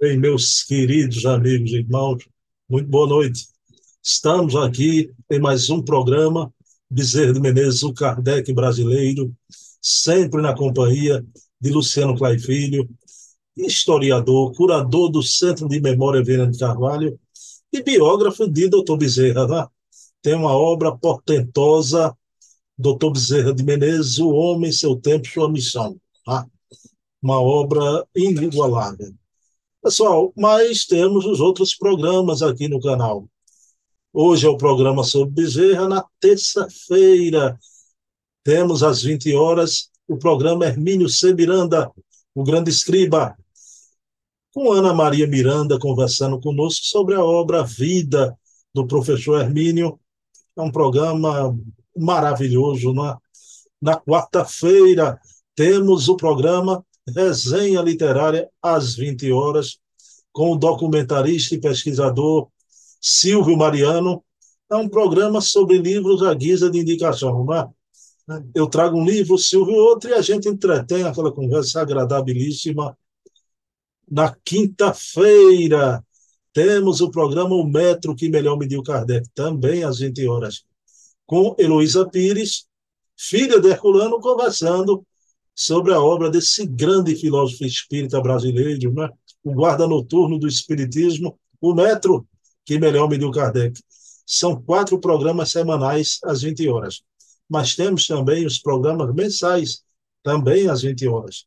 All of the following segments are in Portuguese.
Bem, meus queridos amigos e irmãos, muito boa noite. Estamos aqui em mais um programa Bezerra de Menezes, o Kardec brasileiro, sempre na companhia de Luciano Clay Filho, historiador, curador do Centro de Memória Viana de Carvalho e biógrafo de Dr. Bezerra. Né? Tem uma obra portentosa, Dr. Bezerra de Menezes, O Homem, Seu Tempo, Sua Missão. Tá? Uma obra inigualável. Pessoal, mas temos os outros programas aqui no canal. Hoje é o programa sobre Bezerra. Na terça-feira, temos às 20 horas o programa Hermínio C. Miranda, o grande escriba, com Ana Maria Miranda conversando conosco sobre a obra Vida do professor Hermínio. É um programa maravilhoso. Né? Na quarta-feira, temos o programa resenha literária às 20 horas, com o documentarista e pesquisador Silvio Mariano. É um programa sobre livros à guisa de indicação, não é? Eu trago um livro, Silvio outro, e a gente entretém aquela conversa agradabilíssima. Na quinta-feira, temos o programa O Metro que Melhor Mediu Kardec, também às 20 horas, com Heloísa Pires, filha de Herculano, conversando sobre a obra desse grande filósofo espírita brasileiro, né? o guarda noturno do espiritismo, o metro que melhor mediu Kardec. São quatro programas semanais às 20 horas. Mas temos também os programas mensais, também às 20 horas.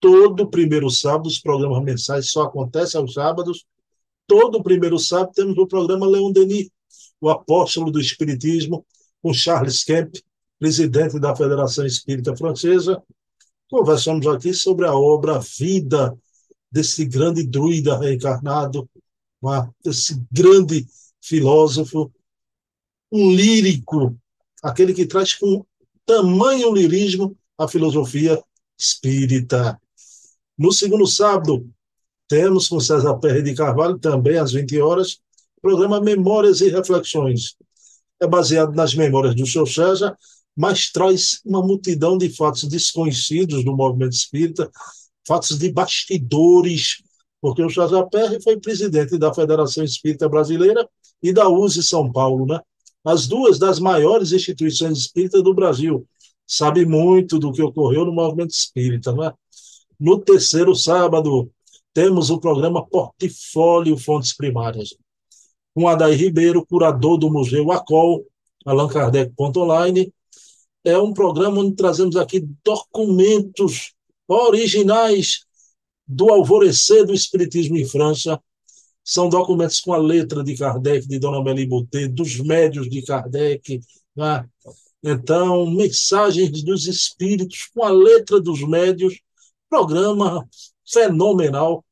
Todo primeiro sábado, os programas mensais só acontecem aos sábados. Todo primeiro sábado temos o programa Leon Denis, o apóstolo do Espiritismo, com Charles Kemp, presidente da Federação Espírita Francesa, Conversamos aqui sobre a obra Vida desse grande druida reencarnado, desse grande filósofo, um lírico, aquele que traz com tamanho lirismo a filosofia espírita. No segundo sábado, temos com César Perry de Carvalho, também às 20 horas, programa Memórias e Reflexões. É baseado nas memórias do seu César, mas traz uma multidão de fatos desconhecidos do movimento espírita, fatos de bastidores, porque o Perry foi presidente da Federação Espírita Brasileira e da USE São Paulo, né? as duas das maiores instituições espíritas do Brasil. Sabe muito do que ocorreu no movimento espírita. Né? No terceiro sábado, temos o programa Portfólio Fontes Primárias, com Adair Ribeiro, curador do Museu ACOL, Allan Kardec.online, é um programa onde trazemos aqui documentos originais do alvorecer do Espiritismo em França. São documentos com a letra de Kardec, de Dona Amélie Boutet, dos médios de Kardec. Né? Então, mensagens dos espíritos com a letra dos médios. Programa fenomenal.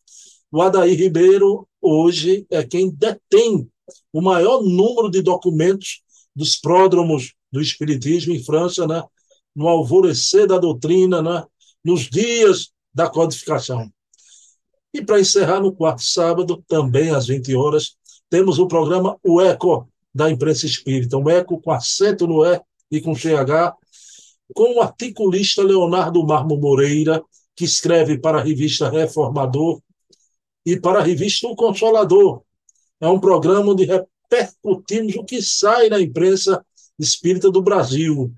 O Adair Ribeiro, hoje, é quem detém o maior número de documentos dos pródromos do Espiritismo em França, né? no alvorecer da doutrina, né? nos dias da codificação. E para encerrar, no quarto sábado, também às 20 horas, temos o programa O Eco da imprensa espírita, um eco com acento no E e com CH, com o articulista Leonardo Marmo Moreira, que escreve para a revista Reformador e para a revista O Consolador. É um programa onde repercutimos o que sai na imprensa espírita do Brasil.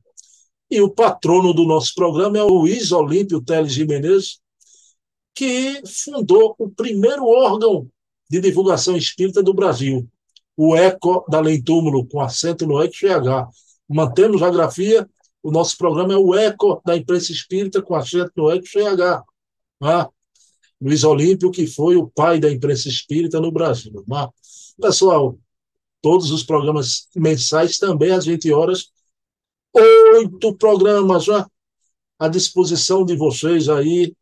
E o patrono do nosso programa é o Luiz Olímpio Teles Jimenez, que fundou o primeiro órgão de divulgação espírita do Brasil, o ECO da Lei Túmulo, com acento no CH. Mantemos a grafia, o nosso programa é o ECO da imprensa espírita, com acento no CH. Ah, Luiz Olímpio, que foi o pai da imprensa espírita no Brasil. Ah, pessoal, todos os programas mensais também às 20 horas. Oito programas já à disposição de vocês aí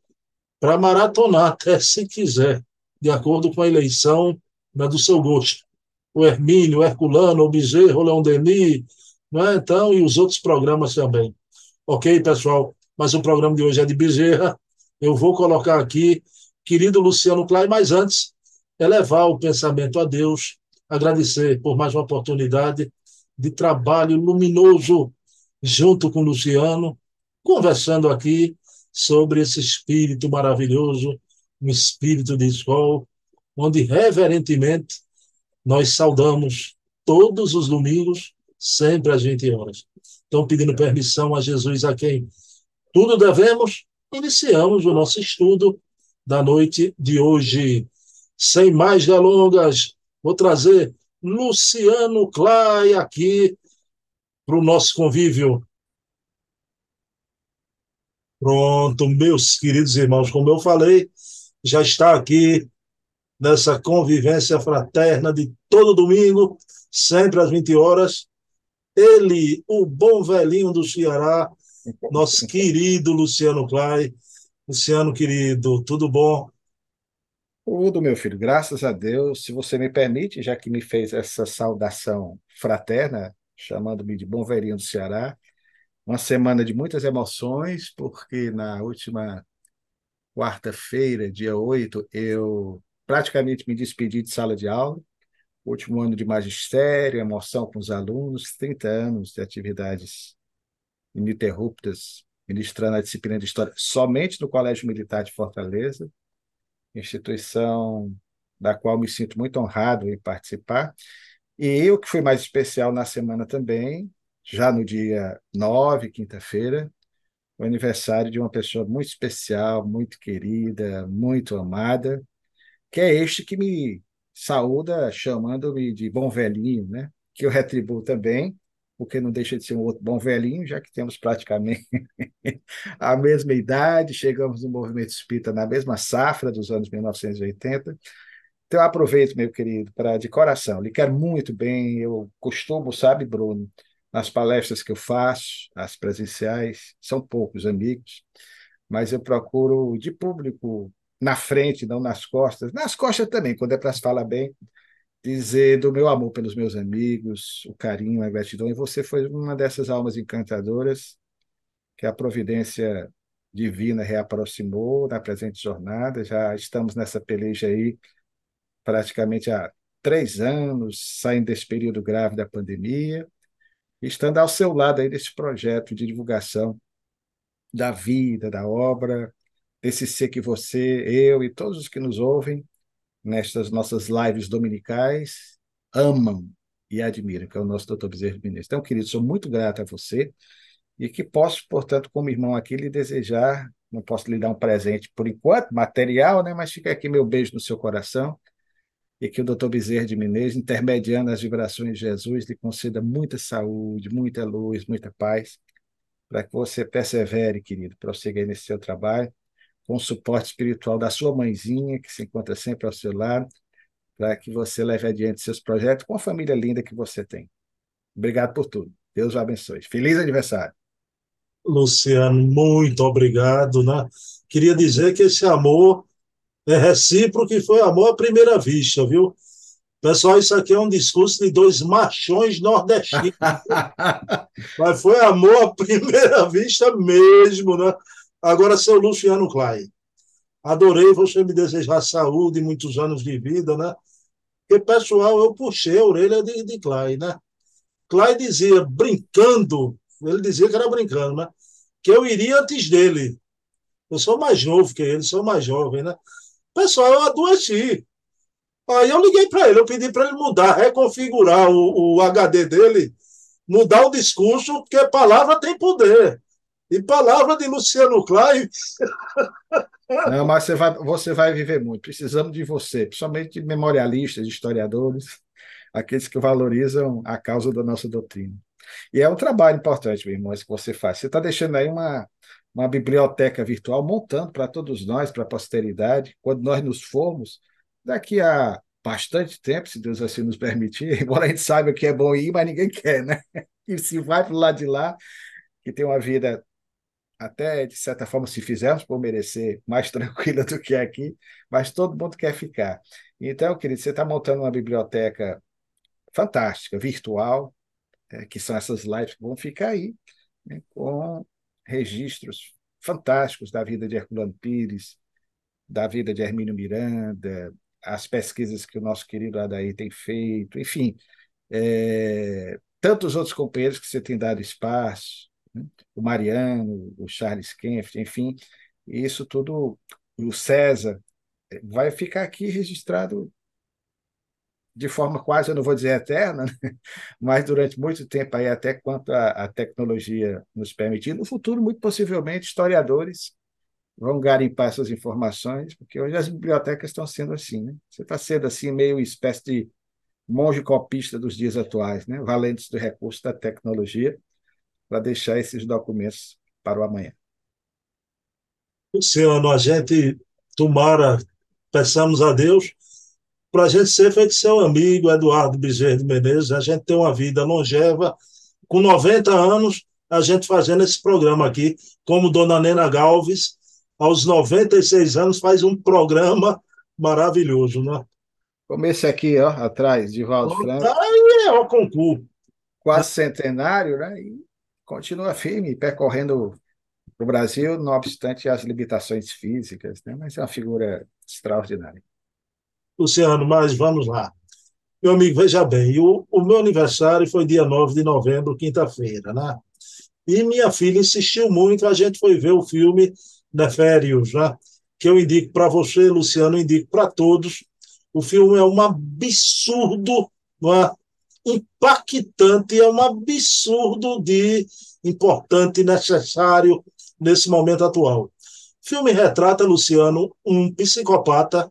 para maratonar até se quiser, de acordo com a eleição né, do seu gosto. O Hermínio, o Herculano, o Bezerro, o Leon Denis, né, então, e os outros programas também. Ok, pessoal? Mas o programa de hoje é de Bezerra. Eu vou colocar aqui, querido Luciano Klein, mas antes, elevar o pensamento a Deus agradecer por mais uma oportunidade de trabalho luminoso junto com Luciano, conversando aqui sobre esse espírito maravilhoso, um espírito de sol, onde reverentemente nós saudamos todos os domingos, sempre às 20 horas. Então, pedindo permissão a Jesus, a quem tudo devemos, iniciamos o nosso estudo da noite de hoje. Sem mais delongas, vou trazer Luciano Clay aqui para o nosso convívio. Pronto, meus queridos irmãos, como eu falei, já está aqui nessa convivência fraterna de todo domingo, sempre às 20 horas. Ele, o bom velhinho do Ceará, nosso querido Luciano Clay. Luciano, querido, tudo bom? Tudo, meu filho, graças a Deus. Se você me permite, já que me fez essa saudação fraterna, chamando-me de bom velhinho do Ceará, uma semana de muitas emoções, porque na última quarta-feira, dia 8, eu praticamente me despedi de sala de aula, último ano de magistério, emoção com os alunos, 30 anos de atividades ininterruptas, ministrando a disciplina de História somente no Colégio Militar de Fortaleza, instituição da qual me sinto muito honrado em participar. E o que foi mais especial na semana também, já no dia 9, quinta-feira, o aniversário de uma pessoa muito especial, muito querida, muito amada, que é este que me saúda chamando-me de bom velhinho, né? que eu retribuo também, porque não deixa de ser um outro bom velhinho, já que temos praticamente a mesma idade, chegamos no movimento espírita na mesma safra dos anos 1980. Então, eu aproveito, meu querido, para de coração, lhe quero muito bem. Eu costumo, sabe, Bruno, nas palestras que eu faço, as presenciais, são poucos amigos, mas eu procuro de público na frente, não nas costas. Nas costas também, quando é para se falar bem, dizer do meu amor pelos meus amigos, o carinho, a gratidão. E você foi uma dessas almas encantadoras que a providência divina reaproximou na presente jornada. Já estamos nessa peleja aí praticamente há três anos, saindo desse período grave da pandemia estando ao seu lado aí nesse projeto de divulgação da vida, da obra, desse ser que você, eu e todos os que nos ouvem nestas nossas lives dominicais amam e admiram, que é o nosso doutor Bezerra Menezes. Então, querido, sou muito grato a você e que posso, portanto, como irmão aqui, lhe desejar, não posso lhe dar um presente por enquanto, material, né, mas fica aqui meu beijo no seu coração e que o doutor Bezerra de Menezes, intermediando as vibrações de Jesus, lhe conceda muita saúde, muita luz, muita paz, para que você persevere, querido, prossiga nesse seu trabalho, com o suporte espiritual da sua mãezinha, que se encontra sempre ao seu lado, para que você leve adiante seus projetos com a família linda que você tem. Obrigado por tudo. Deus o abençoe. Feliz aniversário. Luciano, muito obrigado. Né? Queria dizer que esse amor é recíproco e foi amor à primeira vista, viu? Pessoal, isso aqui é um discurso de dois machões nordestinos. Mas foi amor à primeira vista mesmo, né? Agora, seu Luciano Clay, adorei você me desejar saúde muitos anos de vida, né? Porque, pessoal, eu puxei a orelha de, de Clay, né? Clay dizia, brincando, ele dizia que era brincando, né? Que eu iria antes dele. Eu sou mais novo que ele, sou mais jovem, né? Pessoal, eu adoeci. Aí eu liguei para ele, eu pedi para ele mudar, reconfigurar o, o HD dele, mudar o discurso, porque palavra tem poder. E palavra de Luciano Clay. Não, mas você vai, você vai viver muito. Precisamos de você, principalmente de memorialistas, historiadores, aqueles que valorizam a causa da nossa doutrina. E é um trabalho importante, meu irmão, que você faz. Você está deixando aí uma, uma biblioteca virtual, montando para todos nós, para a posteridade, quando nós nos formos, daqui a bastante tempo, se Deus assim nos permitir, embora a gente saiba que é bom ir, mas ninguém quer, né? E se vai para o lado de lá, que tem uma vida até, de certa forma, se fizermos por merecer, mais tranquila do que aqui, mas todo mundo quer ficar. Então, querido, você está montando uma biblioteca fantástica, virtual, é, que são essas lives que vão ficar aí, né, com registros fantásticos da vida de Herculano Pires, da vida de Hermínio Miranda, as pesquisas que o nosso querido Adair tem feito, enfim, é, tantos outros companheiros que você tem dado espaço, né? o Mariano, o Charles Kempf, enfim, isso tudo, o César, vai ficar aqui registrado de forma quase, eu não vou dizer eterna, né? mas durante muito tempo aí, até quanto a, a tecnologia nos permitir. No futuro, muito possivelmente, historiadores vão garimpar essas informações, porque hoje as bibliotecas estão sendo assim, né? Você está sendo assim meio espécie de monge copista dos dias atuais, né? valentes do recurso da tecnologia para deixar esses documentos para o amanhã. Luciano, a gente tomara, peçamos a Deus para a gente ser feito seu amigo, Eduardo Bezerra de Menezes, a gente ter uma vida longeva, com 90 anos, a gente fazendo esse programa aqui, como Dona Nena Galves, aos 96 anos, faz um programa maravilhoso, né? Como esse aqui, ó, atrás, de Valdo Franco. Aí é o concurso. Quase centenário, né? E continua firme, percorrendo o Brasil, não obstante as limitações físicas, né? Mas é uma figura extraordinária. Luciano, mas vamos lá. Meu amigo, veja bem, o, o meu aniversário foi dia 9 de novembro, quinta-feira, né? E minha filha insistiu muito, a gente foi ver o filme Neférios, né? Que eu indico para você, Luciano, indico para todos. O filme é um absurdo, não é? Impactante, é um absurdo de importante e necessário nesse momento atual. O filme retrata, Luciano, um psicopata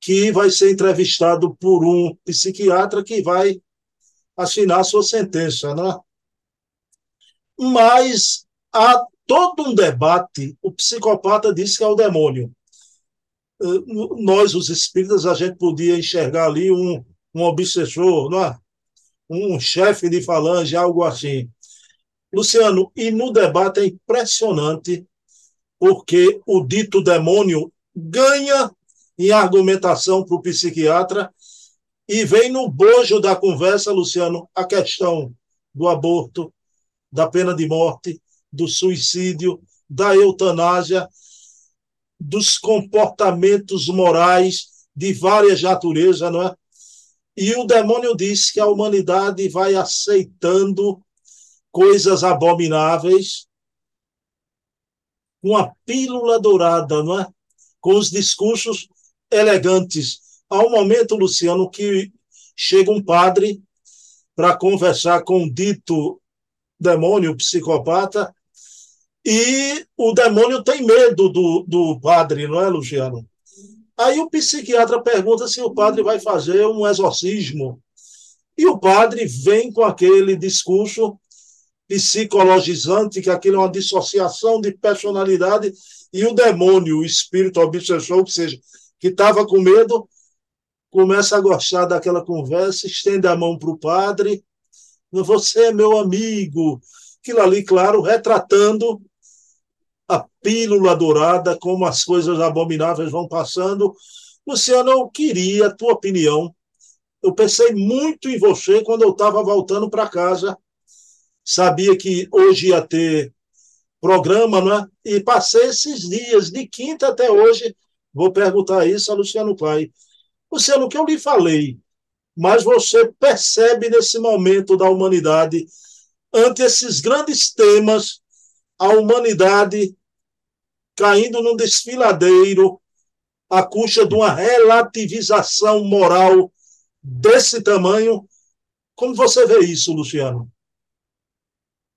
que vai ser entrevistado por um psiquiatra que vai assinar sua sentença, né? Mas há todo um debate. O psicopata diz que é o demônio. Eh, nós, os espíritas, a gente podia enxergar ali um, um obsessor, não é? um chefe de falange, algo assim. Luciano, e no debate é impressionante, porque o dito demônio ganha em argumentação para o psiquiatra e vem no bojo da conversa, Luciano, a questão do aborto, da pena de morte, do suicídio, da eutanásia, dos comportamentos morais de várias naturezas, não é? E o demônio diz que a humanidade vai aceitando coisas abomináveis, uma pílula dourada, não é? Com os discursos elegantes. Há um momento, Luciano, que chega um padre para conversar com o dito demônio psicopata e o demônio tem medo do, do padre, não é, Luciano? Aí o psiquiatra pergunta se o padre vai fazer um exorcismo. E o padre vem com aquele discurso psicologizante, que aquilo é uma dissociação de personalidade, e o demônio, o espírito obsessor, que seja, que estava com medo, começa a gostar daquela conversa, estende a mão para o padre. Você é meu amigo. Aquilo ali, claro, retratando pílula dourada, como as coisas abomináveis vão passando. Luciano, eu queria a tua opinião. Eu pensei muito em você quando eu estava voltando para casa. Sabia que hoje ia ter programa, né? E passei esses dias, de quinta até hoje, Vou perguntar isso a Luciano Pai. Luciano, o que eu lhe falei, mas você percebe nesse momento da humanidade, ante esses grandes temas, a humanidade caindo num desfiladeiro à custa de uma relativização moral desse tamanho. Como você vê isso, Luciano?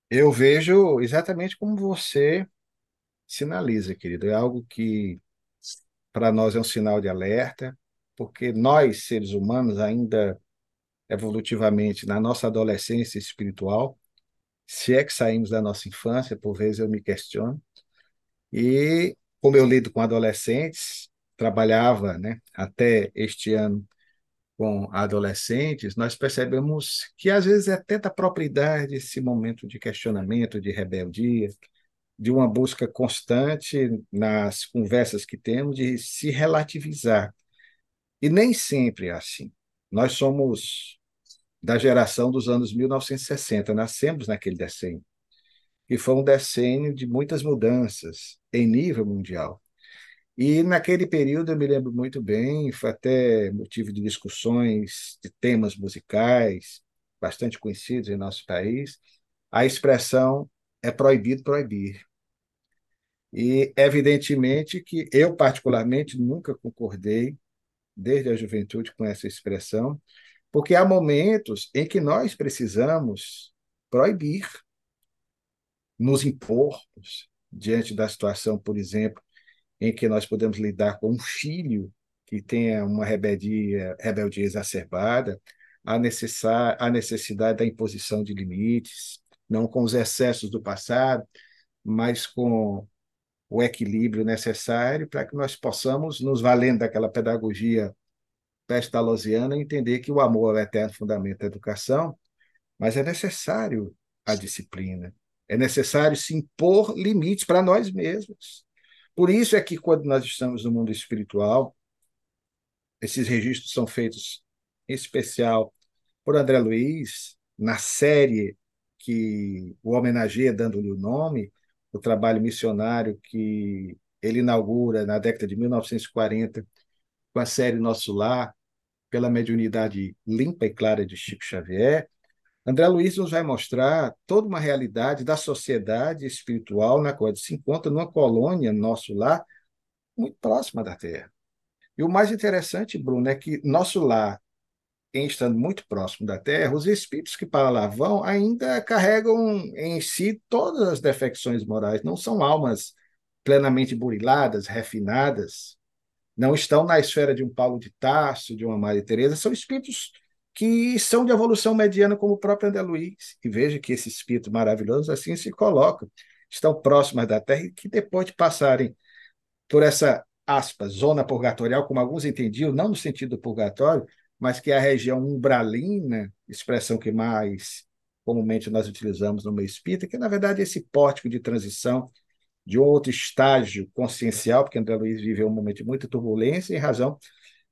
Eu vejo exatamente como você sinaliza, querido. É algo que para nós é um sinal de alerta, porque nós, seres humanos, ainda evolutivamente, na nossa adolescência espiritual, se é que saímos da nossa infância, por vezes eu me questiono, e como eu lido com adolescentes, trabalhava né, até este ano com adolescentes, nós percebemos que às vezes é da propriedade esse momento de questionamento, de rebeldia, de uma busca constante nas conversas que temos de se relativizar. E nem sempre é assim. Nós somos da geração dos anos 1960, nascemos naquele decênio, e foi um decênio de muitas mudanças em nível mundial. E naquele período eu me lembro muito bem, foi até motivo de discussões de temas musicais bastante conhecidos em nosso país, a expressão é proibido proibir. E, evidentemente, que eu, particularmente, nunca concordei, desde a juventude, com essa expressão, porque há momentos em que nós precisamos proibir, nos impormos diante da situação, por exemplo, em que nós podemos lidar com um filho que tenha uma rebeldia, rebeldia exacerbada, a, necessar, a necessidade da imposição de limites, não com os excessos do passado, mas com o equilíbrio necessário para que nós possamos, nos valendo daquela pedagogia pestalozziana entender que o amor é o eterno fundamento da educação, mas é necessário a disciplina, é necessário se impor limites para nós mesmos. Por isso é que quando nós estamos no mundo espiritual, esses registros são feitos em especial por André Luiz, na série que o homenageia, dando-lhe o nome, o trabalho missionário que ele inaugura na década de 1940 com a série Nosso Lar, pela mediunidade limpa e clara de Chico Xavier, André Luiz nos vai mostrar toda uma realidade da sociedade espiritual na qual se encontra numa colônia, Nosso Lar, muito próxima da Terra. E o mais interessante, Bruno, é que Nosso Lar, em estando muito próximo da Terra, os espíritos que para lá vão ainda carregam em si todas as defecções morais, não são almas plenamente buriladas, refinadas, não estão na esfera de um Paulo de Tarso, de uma Maria Teresa, são espíritos que são de evolução mediana, como o próprio André Luiz. E veja que esse espírito maravilhoso assim se coloca, estão próximas da Terra e que depois de passarem por essa zona purgatorial, como alguns entendiam, não no sentido do purgatório, mas que é a região umbralina, expressão que mais comumente nós utilizamos no meio espírita, que na verdade é esse pórtico de transição de outro estágio consciencial, porque André Luiz viveu um momento de muita turbulência em razão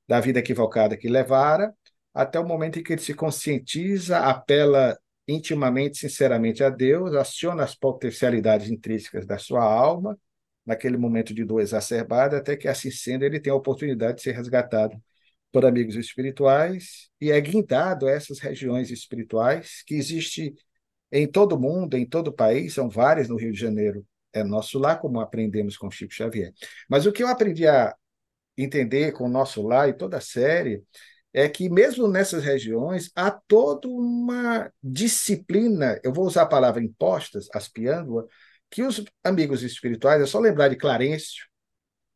da vida equivocada que levara, até o momento em que ele se conscientiza, apela intimamente, sinceramente a Deus, aciona as potencialidades intrínsecas da sua alma, naquele momento de dor exacerbada, até que assim sendo ele tem a oportunidade de ser resgatado por amigos espirituais e é guindado a essas regiões espirituais que existe em todo mundo, em todo o país, são várias no Rio de Janeiro, é nosso lar, como aprendemos com Chico Xavier. Mas o que eu aprendi a entender com o nosso lar e toda a série é que mesmo nessas regiões há toda uma disciplina, eu vou usar a palavra impostas, aspiando que os amigos espirituais, é só lembrar de Clarencio,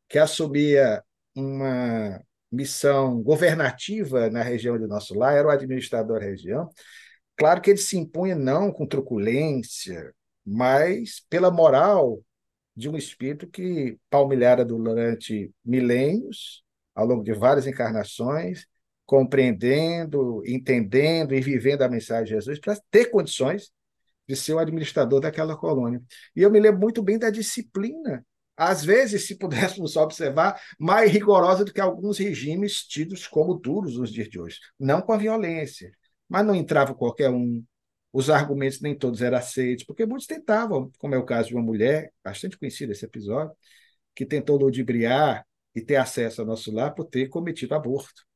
que assumia uma missão governativa na região de nosso lar, era o administrador da região. Claro que ele se impunha não com truculência, mas pela moral de um espírito que palmilhara durante milênios, ao longo de várias encarnações, compreendendo, entendendo e vivendo a mensagem de Jesus para ter condições de ser o administrador daquela colônia. E eu me lembro muito bem da disciplina, às vezes, se pudéssemos observar, mais rigorosa do que alguns regimes tidos como duros nos dias de hoje. Não com a violência, mas não entrava qualquer um, os argumentos nem todos eram aceitos, porque muitos tentavam, como é o caso de uma mulher, bastante conhecida esse episódio, que tentou ludibriar e ter acesso ao nosso lar por ter cometido aborto.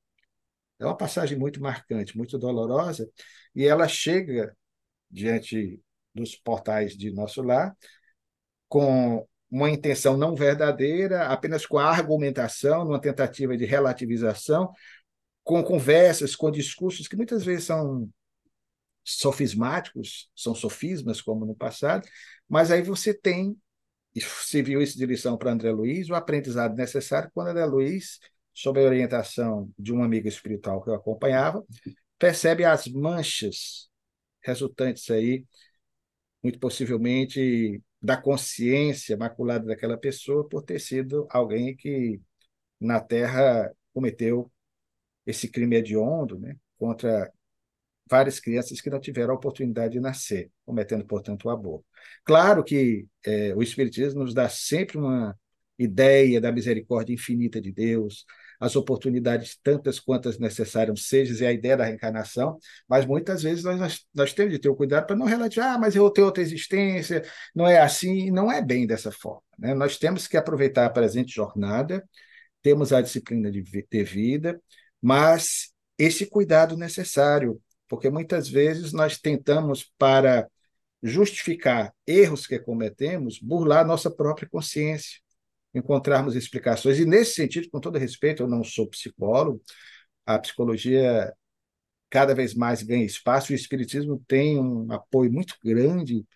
É uma passagem muito marcante, muito dolorosa, e ela chega diante dos portais de nosso lar com uma intenção não verdadeira, apenas com a argumentação, numa tentativa de relativização, com conversas, com discursos que muitas vezes são sofismáticos, são sofismas, como no passado, mas aí você tem, se viu isso de lição para André Luiz, o aprendizado necessário quando André Luiz, sob a orientação de um amigo espiritual que eu acompanhava, percebe as manchas resultantes aí, muito possivelmente, da consciência maculada daquela pessoa por ter sido alguém que na Terra cometeu esse crime hediondo né, contra várias crianças que não tiveram a oportunidade de nascer, cometendo, portanto, o aborto. Claro que é, o Espiritismo nos dá sempre uma ideia da misericórdia infinita de Deus, as oportunidades tantas quantas necessárias sejam, e a ideia da reencarnação, mas muitas vezes nós, nós, temos de ter o cuidado para não relativar, ah, mas eu tenho outra existência, não é assim, não é bem dessa forma. Né? Nós temos que aproveitar a presente jornada, temos a disciplina de, de vida, mas esse cuidado necessário porque muitas vezes nós tentamos, para justificar erros que cometemos, burlar nossa própria consciência, encontrarmos explicações. E, nesse sentido, com todo respeito, eu não sou psicólogo, a psicologia cada vez mais ganha espaço, e o Espiritismo tem um apoio muito grande,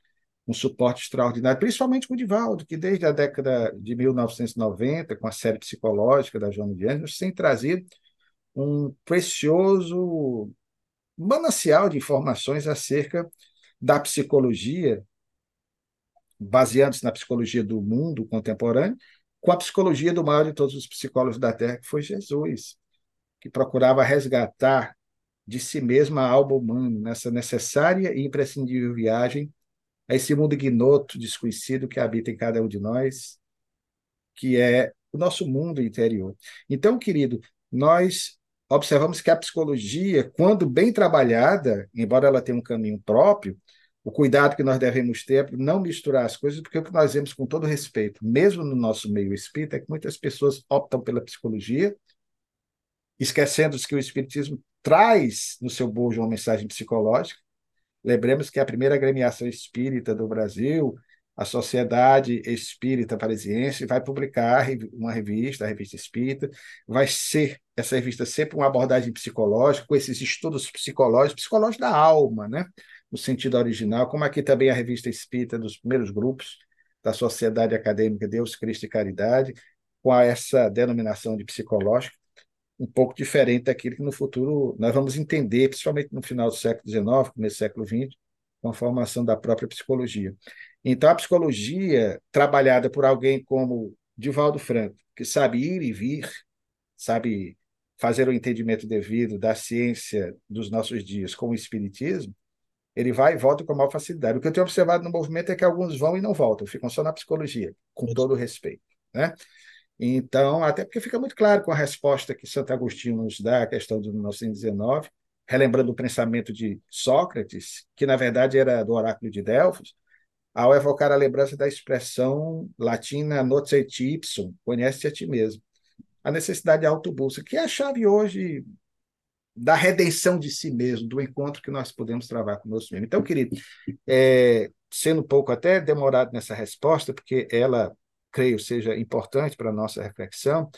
um suporte extraordinário, principalmente com o Divaldo, que desde a década de 1990, com a série psicológica da Joana de Anjos, tem trazido um precioso manancial de informações acerca da psicologia, baseando-se na psicologia do mundo contemporâneo, com a psicologia do maior de todos os psicólogos da Terra, que foi Jesus, que procurava resgatar de si mesma a alma humana nessa necessária e imprescindível viagem a esse mundo ignoto, desconhecido que habita em cada um de nós, que é o nosso mundo interior. Então, querido, nós observamos que a psicologia, quando bem trabalhada, embora ela tenha um caminho próprio, o cuidado que nós devemos ter é não misturar as coisas, porque o que nós vemos com todo respeito, mesmo no nosso meio espírita, é que muitas pessoas optam pela psicologia, esquecendo que o espiritismo traz no seu bojo uma mensagem psicológica. Lembremos que a primeira agremiação espírita do Brasil, a Sociedade Espírita Parisiense, vai publicar uma revista, a Revista Espírita, vai ser essa revista sempre uma abordagem psicológica, com esses estudos psicológicos, psicológicos da alma, né? No sentido original, como aqui também a revista espírita dos primeiros grupos da Sociedade Acadêmica Deus, Cristo e Caridade, com essa denominação de psicológico, um pouco diferente daquilo que no futuro nós vamos entender, principalmente no final do século XIX, começo do século XX, com a formação da própria psicologia. Então, a psicologia, trabalhada por alguém como Divaldo Franco, que sabe ir e vir, sabe fazer o entendimento devido da ciência dos nossos dias com o espiritismo, ele vai e volta com maior facilidade. O que eu tenho observado no movimento é que alguns vão e não voltam, ficam só na psicologia, com todo o respeito. Né? Então, até porque fica muito claro com a resposta que Santo Agostinho nos dá à questão de 1919, relembrando o pensamento de Sócrates, que na verdade era do oráculo de Delfos, ao evocar a lembrança da expressão latina nocet ipsum, conhece a ti mesmo. A necessidade de autobusca, que é a chave hoje da redenção de si mesmo, do encontro que nós podemos travar conosco mesmo. Então, querido, é, sendo um pouco até demorado nessa resposta, porque ela, creio, seja importante para a nossa reflexão,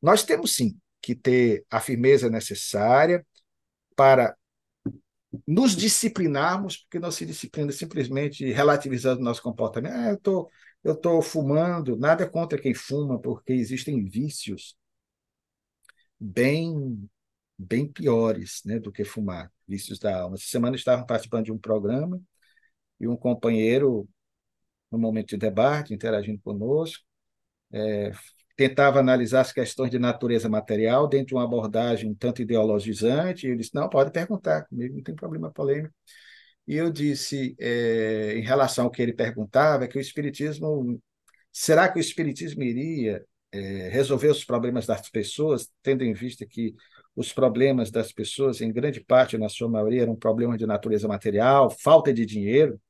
nós temos sim que ter a firmeza necessária para nos disciplinarmos, porque não se disciplina simplesmente relativizando o nosso comportamento. Ah, eu tô, estou tô fumando, nada contra quem fuma, porque existem vícios bem bem piores né, do que fumar, vícios da alma. Essa semana estavam participando de um programa e um companheiro, no momento de debate, interagindo conosco, é, tentava analisar as questões de natureza material dentro de uma abordagem um tanto ideologizante, e eu disse, não, pode perguntar, comigo não tem problema polêmico. E eu disse, é, em relação ao que ele perguntava, que o Espiritismo, será que o Espiritismo iria é, resolver os problemas das pessoas, tendo em vista que os problemas das pessoas, em grande parte, na sua maioria, eram problemas de natureza material, falta de dinheiro.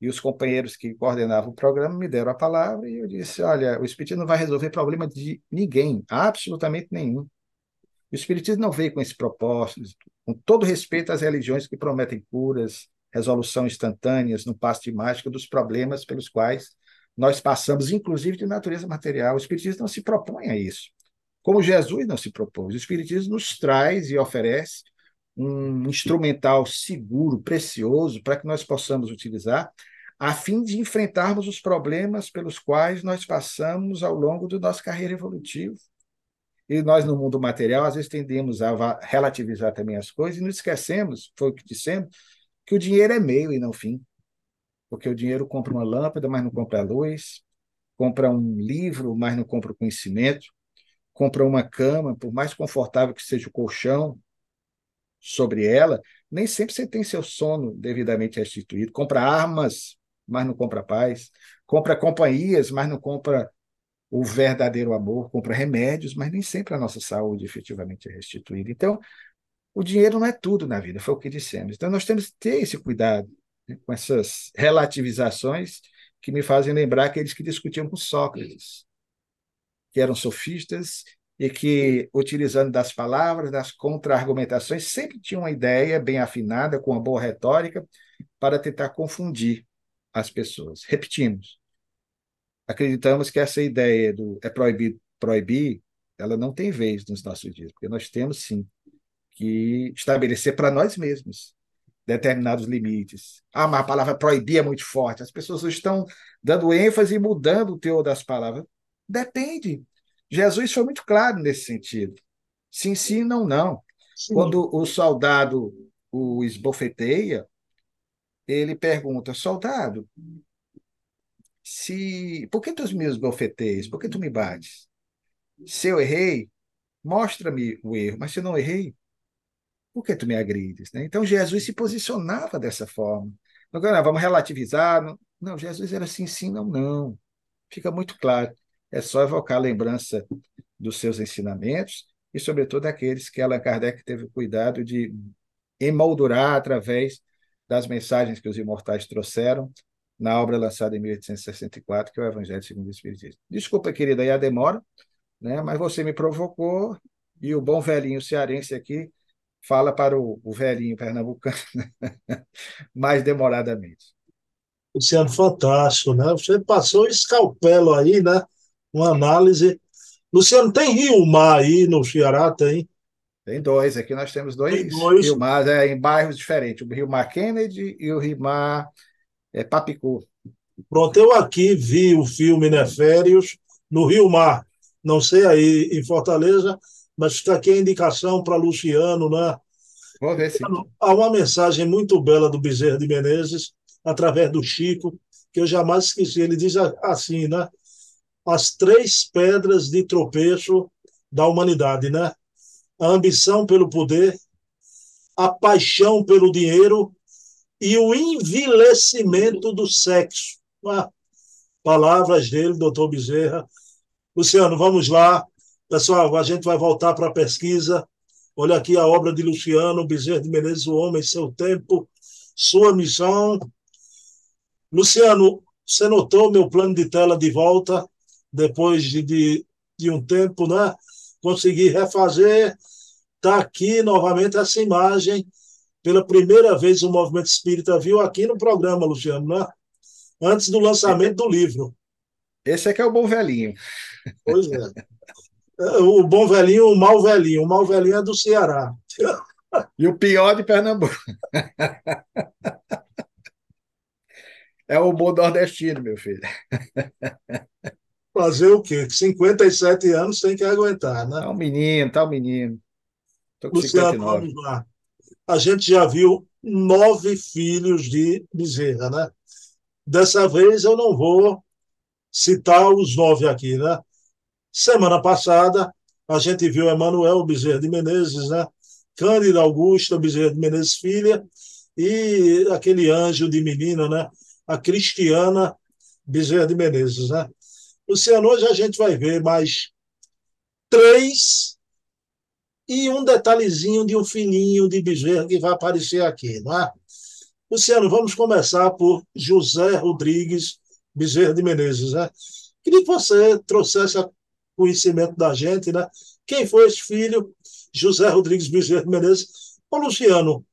E os companheiros que coordenavam o programa me deram a palavra e eu disse: olha, o Espiritismo não vai resolver problema de ninguém, absolutamente nenhum. O Espiritismo não veio com esse propósito, com todo respeito às religiões que prometem curas, resolução instantâneas, no passo de mágica dos problemas pelos quais nós passamos, inclusive de natureza material. O Espiritismo não se propõe a isso como Jesus não se propôs. O Espiritismo nos traz e oferece um instrumental seguro, precioso, para que nós possamos utilizar, a fim de enfrentarmos os problemas pelos quais nós passamos ao longo da nossa carreira evolutiva. E nós, no mundo material, às vezes tendemos a relativizar também as coisas e nos esquecemos, foi o que dissemos, que o dinheiro é meio e não fim. Porque o dinheiro compra uma lâmpada, mas não compra a luz, compra um livro, mas não compra o conhecimento, compra uma cama, por mais confortável que seja o colchão sobre ela, nem sempre você tem seu sono devidamente restituído. Compra armas, mas não compra paz. Compra companhias, mas não compra o verdadeiro amor. Compra remédios, mas nem sempre a nossa saúde efetivamente é restituída. Então, o dinheiro não é tudo na vida, foi o que dissemos. Então, nós temos que ter esse cuidado né, com essas relativizações que me fazem lembrar aqueles que discutiam com Sócrates que eram sofistas e que, utilizando das palavras, das contra-argumentações, sempre tinham uma ideia bem afinada, com uma boa retórica, para tentar confundir as pessoas. Repetimos, acreditamos que essa ideia do é proibir, proibir, ela não tem vez nos nossos dias, porque nós temos sim que estabelecer para nós mesmos determinados limites. Ah, mas a palavra proibir é muito forte. As pessoas estão dando ênfase e mudando o teor das palavras. Depende. Jesus foi muito claro nesse sentido. Sim, sim, não, não. Sim. Quando o soldado o esbofeteia, ele pergunta, soldado, se por que tu me esbofeteias? Por que tu me bates? Se eu errei, mostra-me o erro, mas se eu não errei, por que tu me agrides? Né? Então Jesus se posicionava dessa forma. Não, vamos relativizar. Não, não, Jesus era assim, sim, não, não. Fica muito claro. É só evocar a lembrança dos seus ensinamentos e, sobretudo, aqueles que Allan Kardec teve cuidado de emoldurar através das mensagens que os imortais trouxeram na obra lançada em 1864, que é o Evangelho segundo o Espiritismo. Desculpa, querida, aí a demora, né? mas você me provocou e o bom velhinho cearense aqui fala para o, o velhinho pernambucano mais demoradamente. Luciano, fantástico, né? Você passou escalpelo aí, né? Uma análise. Luciano, tem Rio Mar aí no Ceará? Tem? Tem dois. Aqui nós temos dois, dois. Rio Mar é, em bairros diferentes. O Rio Mar Kennedy e o Rio Mar é, Papicu. Pronto, eu aqui vi o filme Neférios no Rio Mar. Não sei aí em Fortaleza, mas fica aqui a indicação para Luciano, né? Vou ver se. Há uma mensagem muito bela do Bezerra de Menezes, através do Chico, que eu jamais esqueci. Ele diz assim, né? As três pedras de tropeço da humanidade, né? A ambição pelo poder, a paixão pelo dinheiro e o envilecimento do sexo. Ah, palavras dele, doutor Bezerra. Luciano, vamos lá. Pessoal, a gente vai voltar para a pesquisa. Olha aqui a obra de Luciano Bezerra de Menezes, O Homem, Seu Tempo, Sua Missão. Luciano, você notou meu plano de tela de volta, depois de, de, de um tempo, né? Consegui refazer. Está aqui novamente essa imagem. Pela primeira vez o Movimento Espírita viu aqui no programa, Luciano, né? Antes do lançamento do livro. Esse aqui é o bom velhinho. Pois é o bom velhinho, o mal velhinho. O mal velhinho é do Ceará. E o pior de Pernambuco. É o bom nordestino, meu filho. Fazer o quê? 57 anos tem que aguentar, né? Tá um menino, tá um menino. Tô com Luciano, 59. vamos lá. A gente já viu nove filhos de Bezerra, né? Dessa vez eu não vou citar os nove aqui, né? Semana passada, a gente viu Emanuel Bezerra de Menezes, né? Cândida Augusta Bezerra de Menezes Filha e aquele anjo de menina, né? A Cristiana Bezerra de Menezes, né? Luciano, hoje a gente vai ver mais três e um detalhezinho de um filhinho de Bezerra que vai aparecer aqui, não é? Luciano, vamos começar por José Rodrigues Bezerra de Menezes, né? Queria que você trouxesse conhecimento da gente, né? Quem foi esse filho? José Rodrigues Bezerra de Menezes. Ô, Luciano,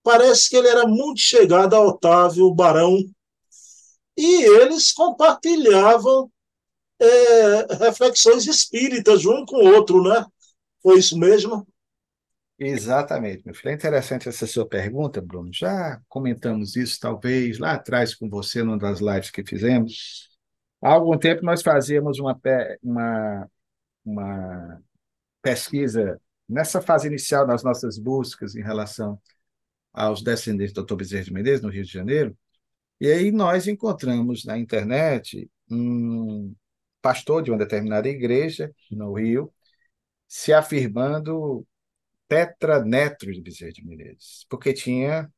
parece que ele era muito chegado a Otávio Barão e eles compartilhavam é, reflexões espíritas um com o outro, né? Foi isso mesmo? Exatamente, meu filho. É interessante essa sua pergunta, Bruno. Já comentamos isso, talvez, lá atrás com você, numa das lives que fizemos. Há algum tempo nós fazíamos uma, uma, uma pesquisa nessa fase inicial das nossas buscas em relação aos descendentes do Dr. Bezerra de Menezes, no Rio de Janeiro, e aí nós encontramos na internet um pastor de uma determinada igreja no Rio se afirmando tetraneto de Bezerra de Menezes, porque tinha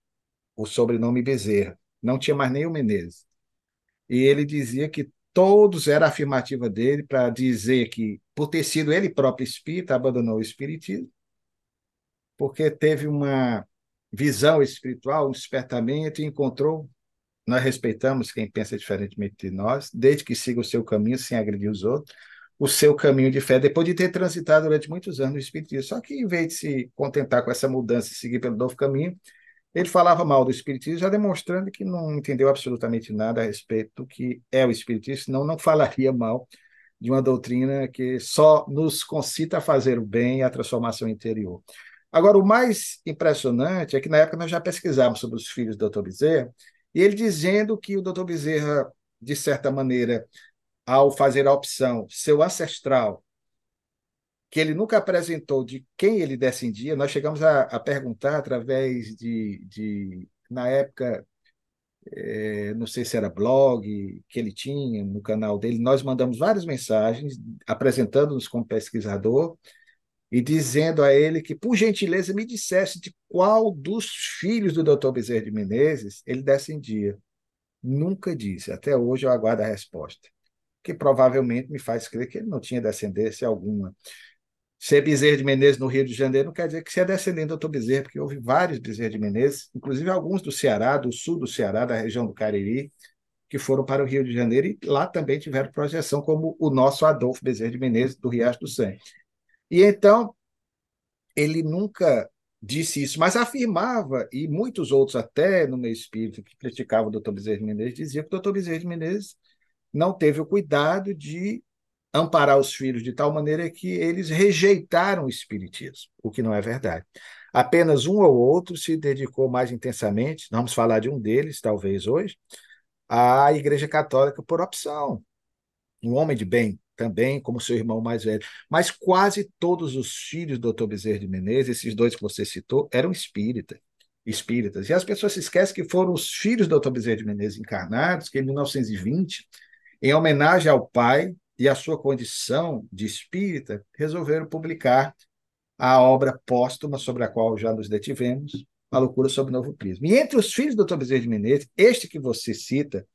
o sobrenome Bezerra, não tinha mais nem o Menezes. E ele dizia que todos era a afirmativa dele para dizer que, por ter sido ele próprio espírita, abandonou o espiritismo, porque teve uma visão espiritual, um despertamento e encontrou. Nós respeitamos quem pensa diferentemente de nós, desde que siga o seu caminho sem agredir os outros, o seu caminho de fé, depois de ter transitado durante muitos anos no Espiritismo. Só que, em vez de se contentar com essa mudança e seguir pelo novo caminho, Ele falava mal do Espiritismo, já demonstrando que não entendeu absolutamente nada a respeito do que é o Espiritismo, senão não falaria mal de uma doutrina que só nos concita a fazer o bem e a transformação interior. Agora, o mais impressionante é que na época nós já pesquisávamos sobre os filhos do Dr. Bezerra, e ele dizendo que o Dr. Bezerra, de certa maneira, ao fazer a opção, seu ancestral, que ele nunca apresentou de quem ele descendia, nós chegamos a, a perguntar através de, de na época, é, não sei se era blog que ele tinha no canal dele, nós mandamos várias mensagens apresentando-nos como pesquisador, e dizendo a ele que, por gentileza, me dissesse de qual dos filhos do Dr. Bezerra de Menezes ele descendia. Nunca disse. Até hoje eu aguardo a resposta, que provavelmente me faz crer que ele não tinha descendência alguma. Ser Bezerra de Menezes no Rio de Janeiro não quer dizer que você é descendente do Dr. Bezerra, porque houve vários Bezerra de Menezes, inclusive alguns do Ceará, do sul do Ceará, da região do Cariri, que foram para o Rio de Janeiro e lá também tiveram projeção, como o nosso Adolfo Bezerra de Menezes, do Riacho do Sangue. E então, ele nunca disse isso, mas afirmava, e muitos outros até no meio espírita que criticavam o doutor Bezerra de Menezes, diziam que o doutor Bezerra de Menezes não teve o cuidado de amparar os filhos de tal maneira que eles rejeitaram o espiritismo, o que não é verdade. Apenas um ou outro se dedicou mais intensamente, vamos falar de um deles, talvez hoje, à Igreja Católica por opção. Um homem de bem, também, como seu irmão mais velho. Mas quase todos os filhos do Dr. Bezerra de Menezes, esses dois que você citou, eram espírita, espíritas. E as pessoas se esquecem que foram os filhos do Dr. Bezerra de Menezes encarnados, que em 1920, em homenagem ao pai e à sua condição de espírita, resolveram publicar a obra póstuma sobre a qual já nos detivemos, A Loucura sobre o Novo Prisma. E entre os filhos do Dr. Bezerra de Menezes, este que você cita,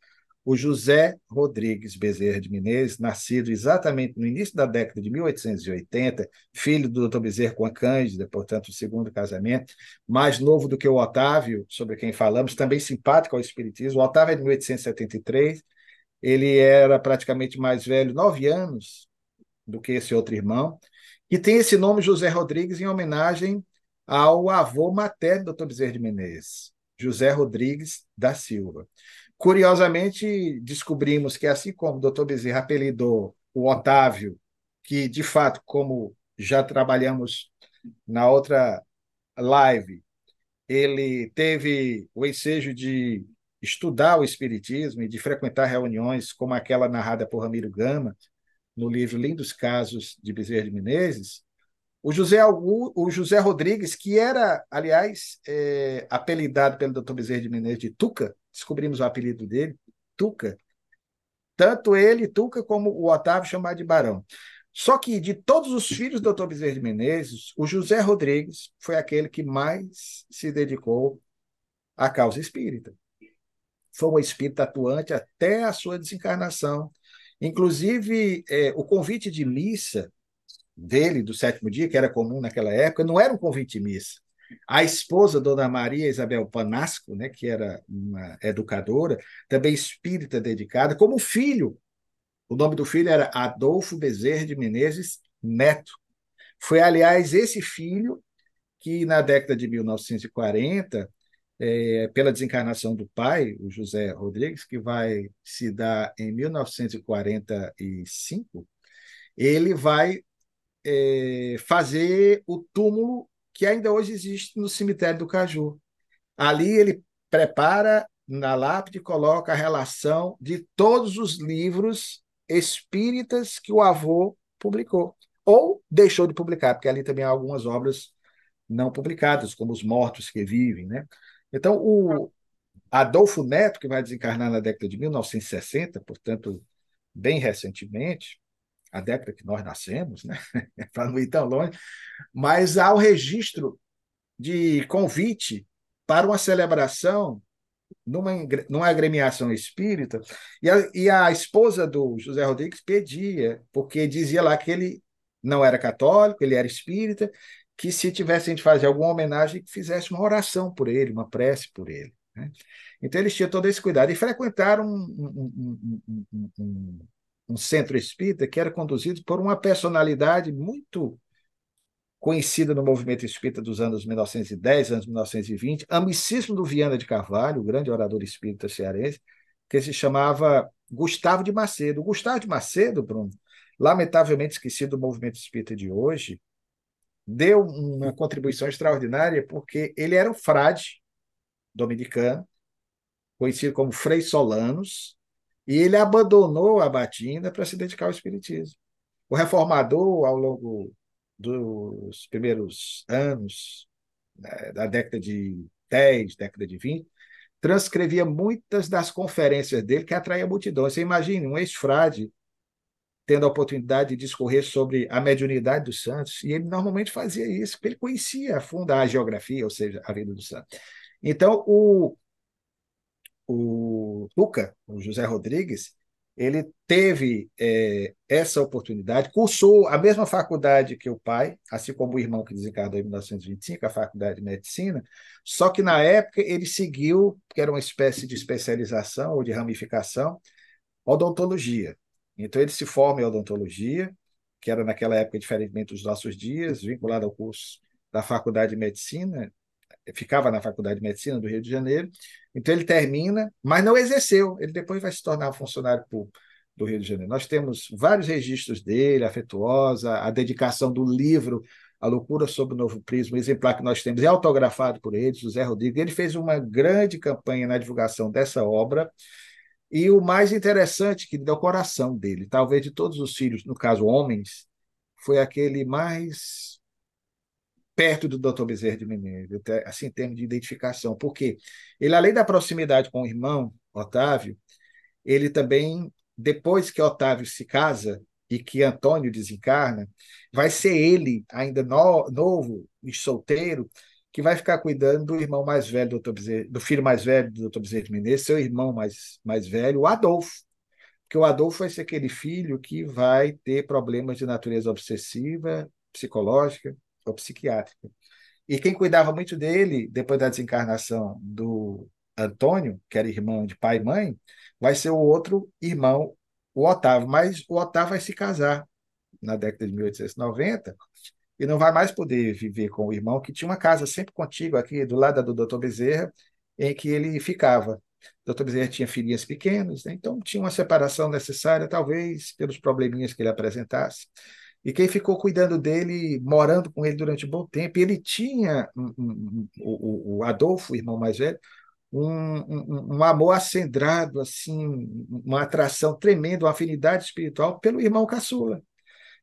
o José Rodrigues Bezerra de Menezes, nascido exatamente no início da década de 1880, filho do Dr. Bezerra com a Cândida, portanto, o segundo casamento, mais novo do que o Otávio, sobre quem falamos, também simpático ao Espiritismo. O Otávio é de 1873, ele era praticamente mais velho, nove anos, do que esse outro irmão, e tem esse nome José Rodrigues em homenagem ao avô materno do Dr. Bezerra de Menezes, José Rodrigues da Silva. Curiosamente, descobrimos que, assim como o doutor Bezerra apelidou o Otávio, que, de fato, como já trabalhamos na outra live, ele teve o ensejo de estudar o Espiritismo e de frequentar reuniões como aquela narrada por Ramiro Gama, no livro Lindos Casos de Bezerra de Menezes, o José, o José Rodrigues, que era, aliás, é, apelidado pelo Dr. Bezerra de Menezes de Tuca, descobrimos o apelido dele, Tuca. Tanto ele, Tuca, como o Otávio chamado de Barão. Só que de todos os filhos do Dr. Bezerra de Menezes, o José Rodrigues foi aquele que mais se dedicou à causa espírita. Foi um espírito atuante até a sua desencarnação. Inclusive, é, o convite de missa dele, do sétimo dia, que era comum naquela época, não era um convite de missa. A esposa, Dona Maria Isabel Panasco, né, que era uma educadora, também espírita dedicada, como filho. O nome do filho era Adolfo Bezerra de Menezes Neto. Foi, aliás, esse filho que, na década de 1940, é, pela desencarnação do pai, o José Rodrigues, que vai se dar em 1945, ele vai é, fazer o túmulo que ainda hoje existe no cemitério do Caju. Ali ele prepara na lápide coloca a relação de todos os livros espíritas que o avô publicou ou deixou de publicar, porque ali também há algumas obras não publicadas, como Os Mortos que Vivem, né? Então, o Adolfo Neto, que vai desencarnar na década de 1960, portanto, bem recentemente, a década que nós nascemos, né? para não ir tão longe, mas há o registro de convite para uma celebração numa, numa agremiação espírita, e a, e a esposa do José Rodrigues pedia, porque dizia lá que ele não era católico, ele era espírita, que se tivessem de fazer alguma homenagem, que fizesse uma oração por ele, uma prece por ele. Né? Então eles tinham todo esse cuidado e frequentaram um, um, um, um centro espírita que era conduzido por uma personalidade muito conhecido no movimento espírita dos anos 1910, anos 1920, amicíssimo do Viana de Carvalho, o grande orador espírita cearense, que se chamava Gustavo de Macedo. O Gustavo de Macedo, Bruno, lamentavelmente esquecido do movimento espírita de hoje, deu uma contribuição extraordinária porque ele era um frade dominicano, conhecido como Frei Solanos, e ele abandonou a batina para se dedicar ao espiritismo. O reformador, ao longo dos primeiros anos né, da década de 10, década de 20, transcrevia muitas das conferências dele que atraía multidões. Você imagine um ex-frade tendo a oportunidade de discorrer sobre a mediunidade dos santos, e ele normalmente fazia isso, porque ele conhecia a fundo a geografia, ou seja, a vida do santo. Então, o, o Tuca, o José Rodrigues, ele teve é, essa oportunidade, cursou a mesma faculdade que o pai, assim como o irmão que desencarnou em 1925, a Faculdade de Medicina, só que na época ele seguiu, que era uma espécie de especialização ou de ramificação, odontologia. Então ele se forma em odontologia, que era naquela época diferentemente dos nossos dias, vinculado ao curso da Faculdade de Medicina, ficava na Faculdade de Medicina do Rio de Janeiro. Então ele termina, mas não exerceu. Ele depois vai se tornar funcionário público do Rio de Janeiro. Nós temos vários registros dele, afetuosa, a dedicação do livro A Loucura sob o Novo Prisma, exemplar que nós temos é autografado por ele, José Rodrigues. Ele fez uma grande campanha na divulgação dessa obra. E o mais interessante que deu coração dele, talvez de todos os filhos, no caso homens, foi aquele mais perto do Dr. Bezerra de Menezes, assim, em termos de identificação, porque ele, além da proximidade com o irmão, Otávio, ele também, depois que Otávio se casa e que Antônio desencarna, vai ser ele, ainda no, novo e solteiro, que vai ficar cuidando do irmão mais velho do. Bezerra, do filho mais velho do Dr. Bezerra de Menezes, seu irmão mais, mais velho, o Adolfo. Porque o Adolfo vai ser aquele filho que vai ter problemas de natureza obsessiva, psicológica, ou psiquiátrica. E quem cuidava muito dele, depois da desencarnação do Antônio, que era irmão de pai e mãe, vai ser o outro irmão, o Otávio. Mas o Otávio vai se casar na década de 1890 e não vai mais poder viver com o irmão, que tinha uma casa sempre contigo aqui, do lado do Dr. Bezerra, em que ele ficava. O Dr. Bezerra tinha filhinhas pequenas, né? então tinha uma separação necessária, talvez pelos probleminhas que ele apresentasse. E quem ficou cuidando dele, morando com ele durante um bom tempo, ele tinha, um, um, o, o Adolfo, o irmão mais velho, um, um, amor acendrado, assim, uma atração tremenda, uma afinidade espiritual pelo irmão caçula.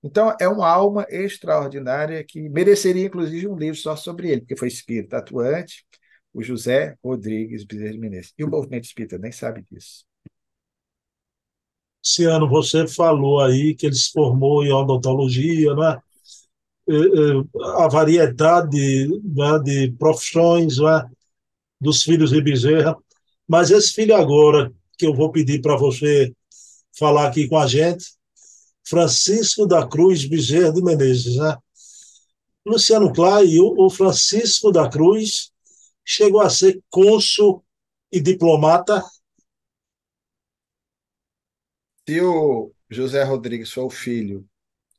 Então, é uma alma extraordinária que mereceria, inclusive, um livro só sobre ele, porque foi espírita atuante, o José Rodrigues Bezerra de Menezes. E o movimento espírita nem sabe disso. Ciano, você falou aí que ele se formou em odontologia, né? A variedade né, de profissões né, dos filhos de Bezerra. Mas esse filho agora, que eu vou pedir para você falar aqui com a gente, Francisco da Cruz Bezerra de Menezes, né? Luciano Clay, o Francisco da Cruz chegou a ser cônsul e diplomata se o José Rodrigues foi o filho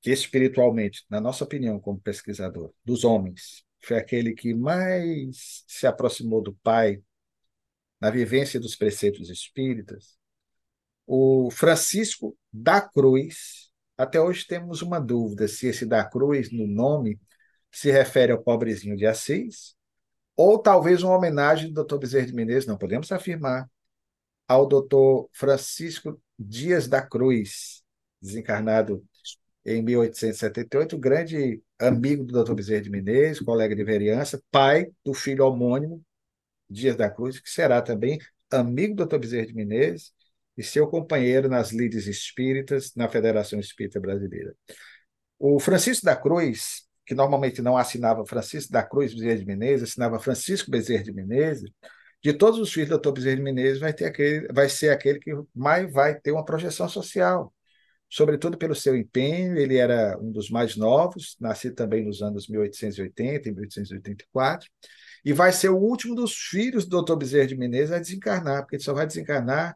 que espiritualmente, na nossa opinião, como pesquisador, dos homens, foi aquele que mais se aproximou do pai na vivência dos preceitos espíritas, o Francisco da Cruz, até hoje temos uma dúvida se esse da Cruz, no nome, se refere ao pobrezinho de Assis, ou talvez uma homenagem do Dr. Bezerra de Menezes, não podemos afirmar, ao Dr. Francisco Dias da Cruz, desencarnado em 1878, grande amigo do Dr. Bezerra de Menezes, colega de vereança, pai do filho homônimo, Dias da Cruz, que será também amigo do Dr. Bezerra de Menezes e seu companheiro nas lides espíritas na Federação Espírita Brasileira. O Francisco da Cruz, que normalmente não assinava Francisco da Cruz Bezerra de Menezes, assinava Francisco Bezerra de Menezes, de todos os filhos da Dr. Bezerra Menezes, vai, ter aquele, vai ser aquele que mais vai ter uma projeção social, sobretudo pelo seu empenho. Ele era um dos mais novos, nascido também nos anos 1880 e 1884, e vai ser o último dos filhos do Dr. Bezerra de Menezes a desencarnar, porque ele só vai desencarnar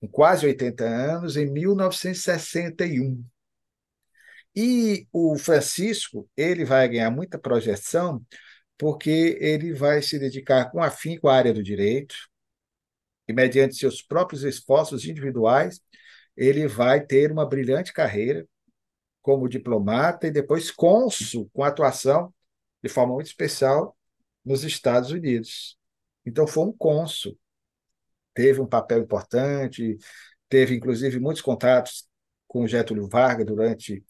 com quase 80 anos, em 1961. E o Francisco, ele vai ganhar muita projeção porque ele vai se dedicar com afinco à área do direito e mediante seus próprios esforços individuais, ele vai ter uma brilhante carreira como diplomata e depois cônsul com atuação de forma muito especial nos Estados Unidos. Então foi um cônsul, teve um papel importante, teve inclusive muitos contatos com Getúlio Vargas durante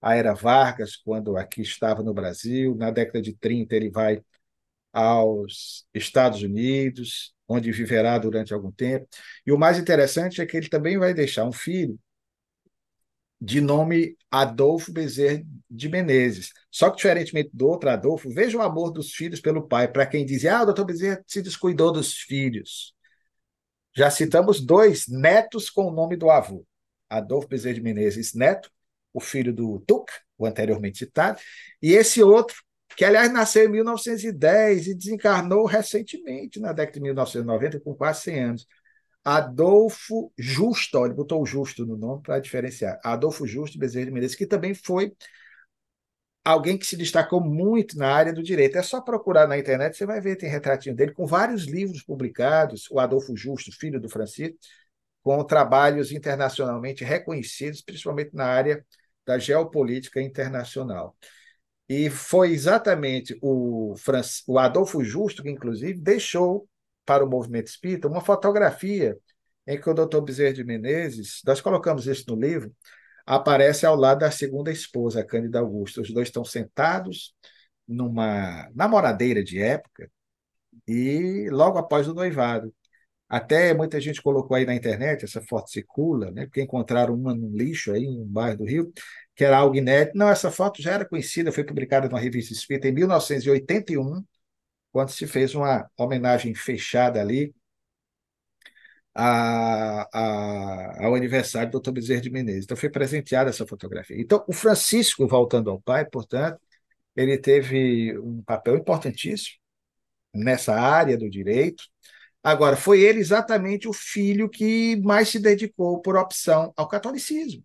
a era Vargas, quando aqui estava no Brasil. Na década de 30 ele vai aos Estados Unidos, onde viverá durante algum tempo. E o mais interessante é que ele também vai deixar um filho de nome Adolfo Bezerra de Menezes. Só que, diferentemente do outro Adolfo, veja o amor dos filhos pelo pai. Para quem dizia, ah, o doutor Bezerra se descuidou dos filhos. Já citamos dois netos com o nome do avô. Adolfo Bezerra de Menezes Neto, o filho do Tuc, o anteriormente citado, e esse outro, que aliás nasceu em 1910 e desencarnou recentemente, na década de 1990, com quase 100 anos. Adolfo Justo, ele botou o Justo no nome para diferenciar. Adolfo Justo Bezerra de Menezes, que também foi alguém que se destacou muito na área do direito. É só procurar na internet, você vai ver, tem retratinho dele com vários livros publicados, o Adolfo Justo, filho do Francisco, com trabalhos internacionalmente reconhecidos, principalmente na área da geopolítica internacional. E foi exatamente o, o Adolfo Justo que, inclusive, deixou para o movimento espírita uma fotografia em que o doutor Bezerra de Menezes, nós colocamos isso no livro, aparece ao lado da segunda esposa, a Cândida Augusta. Os dois estão sentados numa namoradeira de época e logo após o noivado. Até muita gente colocou aí na internet, essa foto circula, né? porque encontraram uma no lixo aí, em um bairro do Rio, que era algo inédito. Não, essa foto já era conhecida, foi publicada numa revista espírita em 1981, quando se fez uma homenagem fechada ali a, a, ao aniversário do Dr. Bezerra de Menezes. Então, foi presenteada essa fotografia. Então, o Francisco, voltando ao pai, portanto, ele teve um papel importantíssimo nessa área do direito. Agora, foi ele exatamente o filho que mais se dedicou, por opção, ao catolicismo.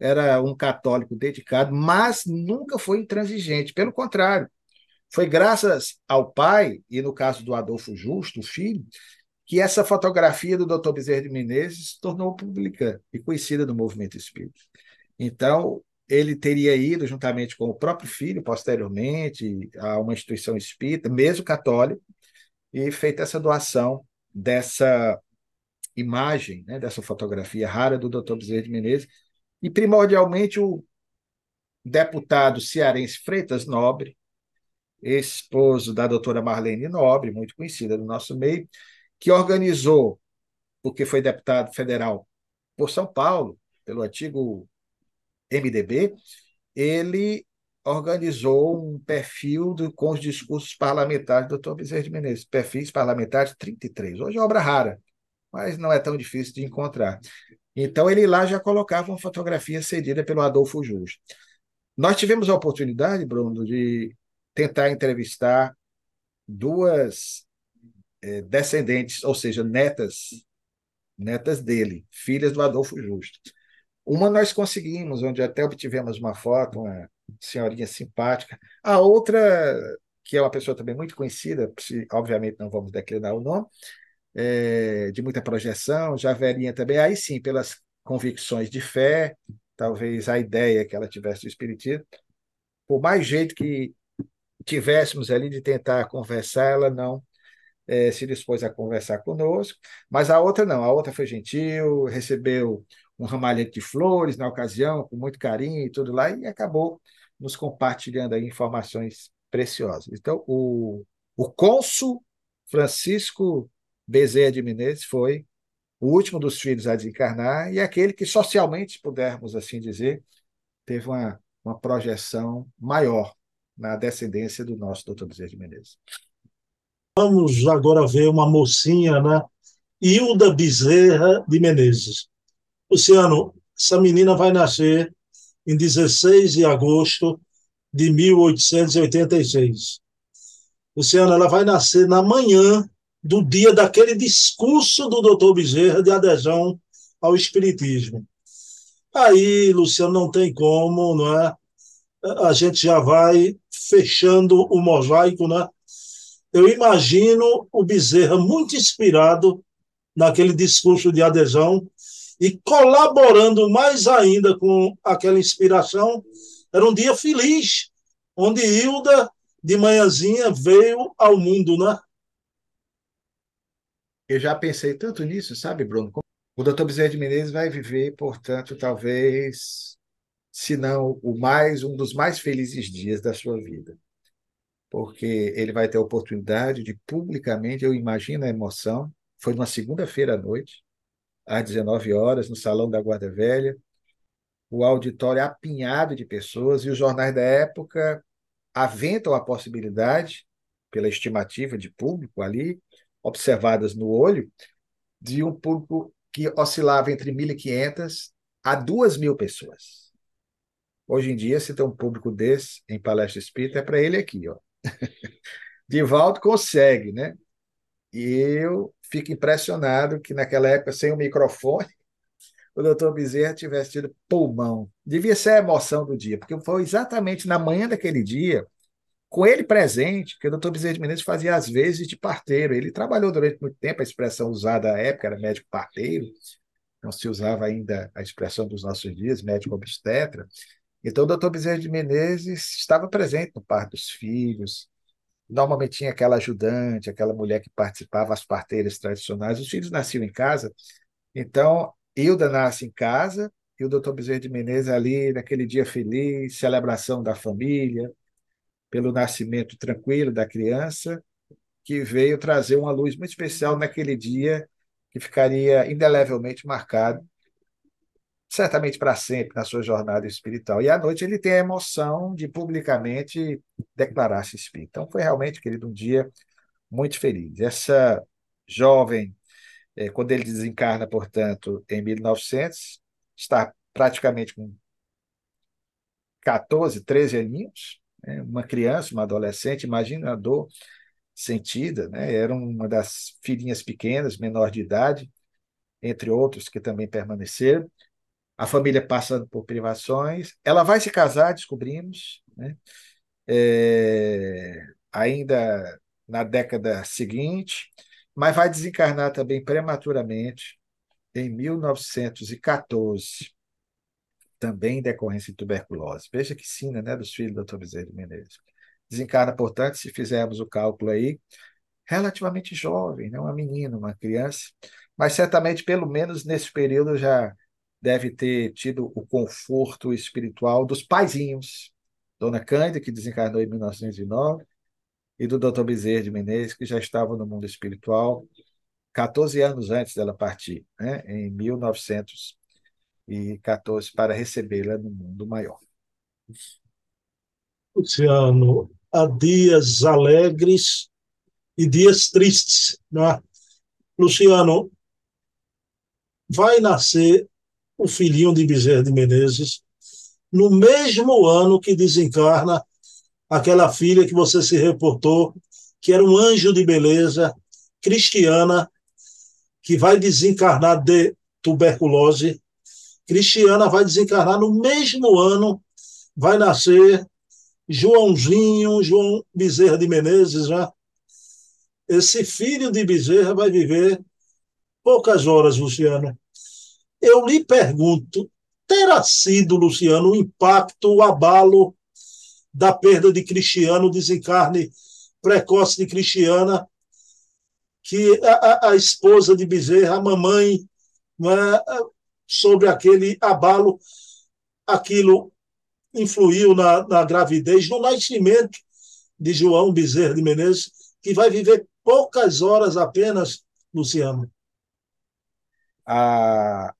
Era um católico dedicado, mas nunca foi intransigente. Pelo contrário, foi graças ao pai, e no caso do Adolfo Justo, o filho, que essa fotografia do Dr. Bezerra de Menezes se tornou pública e conhecida no movimento espírita. Então, ele teria ido, juntamente com o próprio filho, posteriormente, a uma instituição espírita, mesmo católica, e feito essa doação dessa imagem, né, dessa fotografia rara do Dr. Bezerra de Menezes, e primordialmente o deputado cearense Freitas Nobre, esposo da doutora Marlene Nobre, muito conhecida no nosso meio, que organizou, porque foi deputado federal por São Paulo, pelo antigo MDB, ele organizou um perfil do, com os discursos parlamentares do Dr. Bezerra de Menezes, perfis parlamentares 33. Hoje é obra rara, mas não é tão difícil de encontrar. Então, ele lá já colocava uma fotografia cedida pelo Adolfo Justo. Nós tivemos a oportunidade, Bruno, de tentar entrevistar duas é, descendentes, ou seja, netas, netas dele, filhas do Adolfo Justo. Uma nós conseguimos, onde até obtivemos uma foto, uma senhorinha simpática. A outra, que é uma pessoa também muito conhecida, obviamente não vamos declinar o nome, é, de muita projeção, já velhinha também, aí sim, pelas convicções de fé, talvez a ideia que ela tivesse do Espiritismo, por mais jeito que tivéssemos ali de tentar conversar, ela não é, se dispôs a conversar conosco, mas a outra não, a outra foi gentil, recebeu um ramalhete de flores na ocasião, com muito carinho e tudo lá, e acabou nos compartilhando aí informações preciosas. Então, o, o cônsul Francisco Bezerra de Menezes foi o último dos filhos a desencarnar e aquele que socialmente, pudermos assim dizer, teve uma, uma projeção maior na descendência do nosso doutor Bezerra de Menezes. Vamos agora ver uma mocinha, né? Hilda Bezerra de Menezes. Luciano, essa menina vai nascer em 16 de agosto de 1886. Luciano, ela vai nascer na manhã do dia daquele discurso do doutor Bezerra de adesão ao Espiritismo. Aí, Luciano, não tem como, não é? A gente já vai fechando o mosaico, né? Eu imagino o Bezerra muito inspirado naquele discurso de adesão e colaborando mais ainda com aquela inspiração. Era um dia feliz, onde Hilda, de manhãzinha, veio ao mundo, né? Eu já pensei tanto nisso, sabe, Bruno? O doutor Bezerra de Menezes vai viver, portanto, talvez, se não o mais, um dos mais felizes dias da sua vida. Porque ele vai ter a oportunidade de publicamente, eu imagino a emoção, foi numa segunda-feira à noite, às 19 horas, no Salão da Guarda Velha, o auditório apinhado de pessoas, e os jornais da época aventam a possibilidade, pela estimativa de público ali, observadas no olho, de um público que oscilava entre 1.500 a 2.000 pessoas. Hoje em dia, se tem um público desse em palestra espírita, é para ele aqui. Ó. Divaldo consegue, né? E eu fico impressionado que naquela época, sem o microfone, o doutor Bezerra tivesse tido pulmão. Devia ser a emoção do dia, porque foi exatamente na manhã daquele dia com ele presente, que o doutor Bezerra de Menezes fazia às vezes de parteiro. Ele trabalhou durante muito tempo, a expressão usada à época era médico parteiro, não se usava ainda a expressão dos nossos dias, médico obstetra. Então, o doutor Bezerra de Menezes estava presente no parto dos filhos. Normalmente tinha aquela ajudante, aquela mulher que participava, as parteiras tradicionais. Os filhos nasciam em casa. Então, Hilda nasce em casa e o doutor Bezerra de Menezes ali, naquele dia feliz, celebração da família, pelo nascimento tranquilo da criança, que veio trazer uma luz muito especial naquele dia que ficaria indelevelmente marcado, certamente para sempre, na sua jornada espiritual. E à noite ele tem a emoção de publicamente declarar-se espírita. Então foi realmente, querido, um dia muito feliz. Essa jovem, eh, quando ele desencarna, portanto, em 1900, está praticamente com 14, 13 aninhos, né? Uma criança, uma adolescente, imagina a dor sentida, né? Era uma das filhinhas pequenas, menor de idade, entre outros que também permaneceram. A família passando por privações. Ela vai se casar, descobrimos, né? É, ainda na década seguinte, mas vai desencarnar também prematuramente em 1914 também em decorrência de tuberculose. Veja que sina né, dos filhos do Dr. Bezerra Menezes. Desencarna, portanto, se fizermos o cálculo aí, relativamente jovem, né, uma menina, uma criança, mas certamente, pelo menos nesse período, já deve ter tido o conforto espiritual dos paizinhos, Dona Cândida, que desencarnou em 1909, e do Dr. Bezerra de Menezes, que já estava no mundo espiritual 14 anos antes dela partir, né, em 1900 e 14 para recebê-la no mundo maior. Luciano, há dias alegres e dias tristes, não é? Luciano, vai nascer o filhinho de Bezerra de Menezes no mesmo ano que desencarna aquela filha que você se reportou, que era um anjo de beleza, cristiana, que vai desencarnar de tuberculose Cristiana vai desencarnar no mesmo ano, vai nascer Joãozinho, João Bezerra de Menezes. Né? Esse filho de Bezerra vai viver poucas horas, Luciano. Eu lhe pergunto, terá sido, Luciano, o impacto, o abalo da perda de Cristiano, o desencarne precoce de Cristiana, que a, a, esposa de Bezerra, a mamãe, é, sobre aquele abalo, aquilo influiu na, na gravidez, no nascimento de João Bezerra de Menezes, que vai viver poucas horas apenas, Luciano. A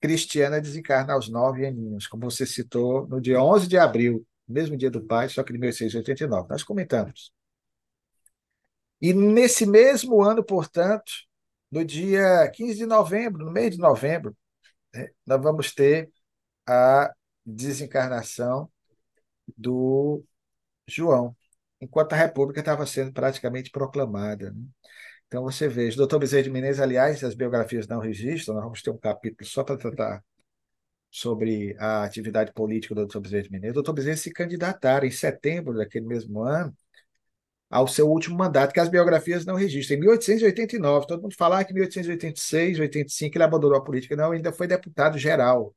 Cristiana desencarna aos nove aninhos, como você citou, no dia 11 de abril, mesmo dia do pai, só que de 1689. Nós comentamos. E nesse mesmo ano, portanto, no dia 15 de novembro, no mês de novembro, né, nós vamos ter a desencarnação do João, enquanto a República estava sendo praticamente proclamada. Né? Então você veja, doutor Bezerra de Menezes, aliás, as biografias não registram, nós vamos ter um capítulo só para tratar sobre a atividade política do Dr. Bezerra de Menezes. O Dr. Bezerra se candidatara em setembro daquele mesmo ano ao seu último mandato, que as biografias não registram. Em 1889, todo mundo fala que em 1886, 85 ele abandonou a política. Não, ainda foi deputado geral,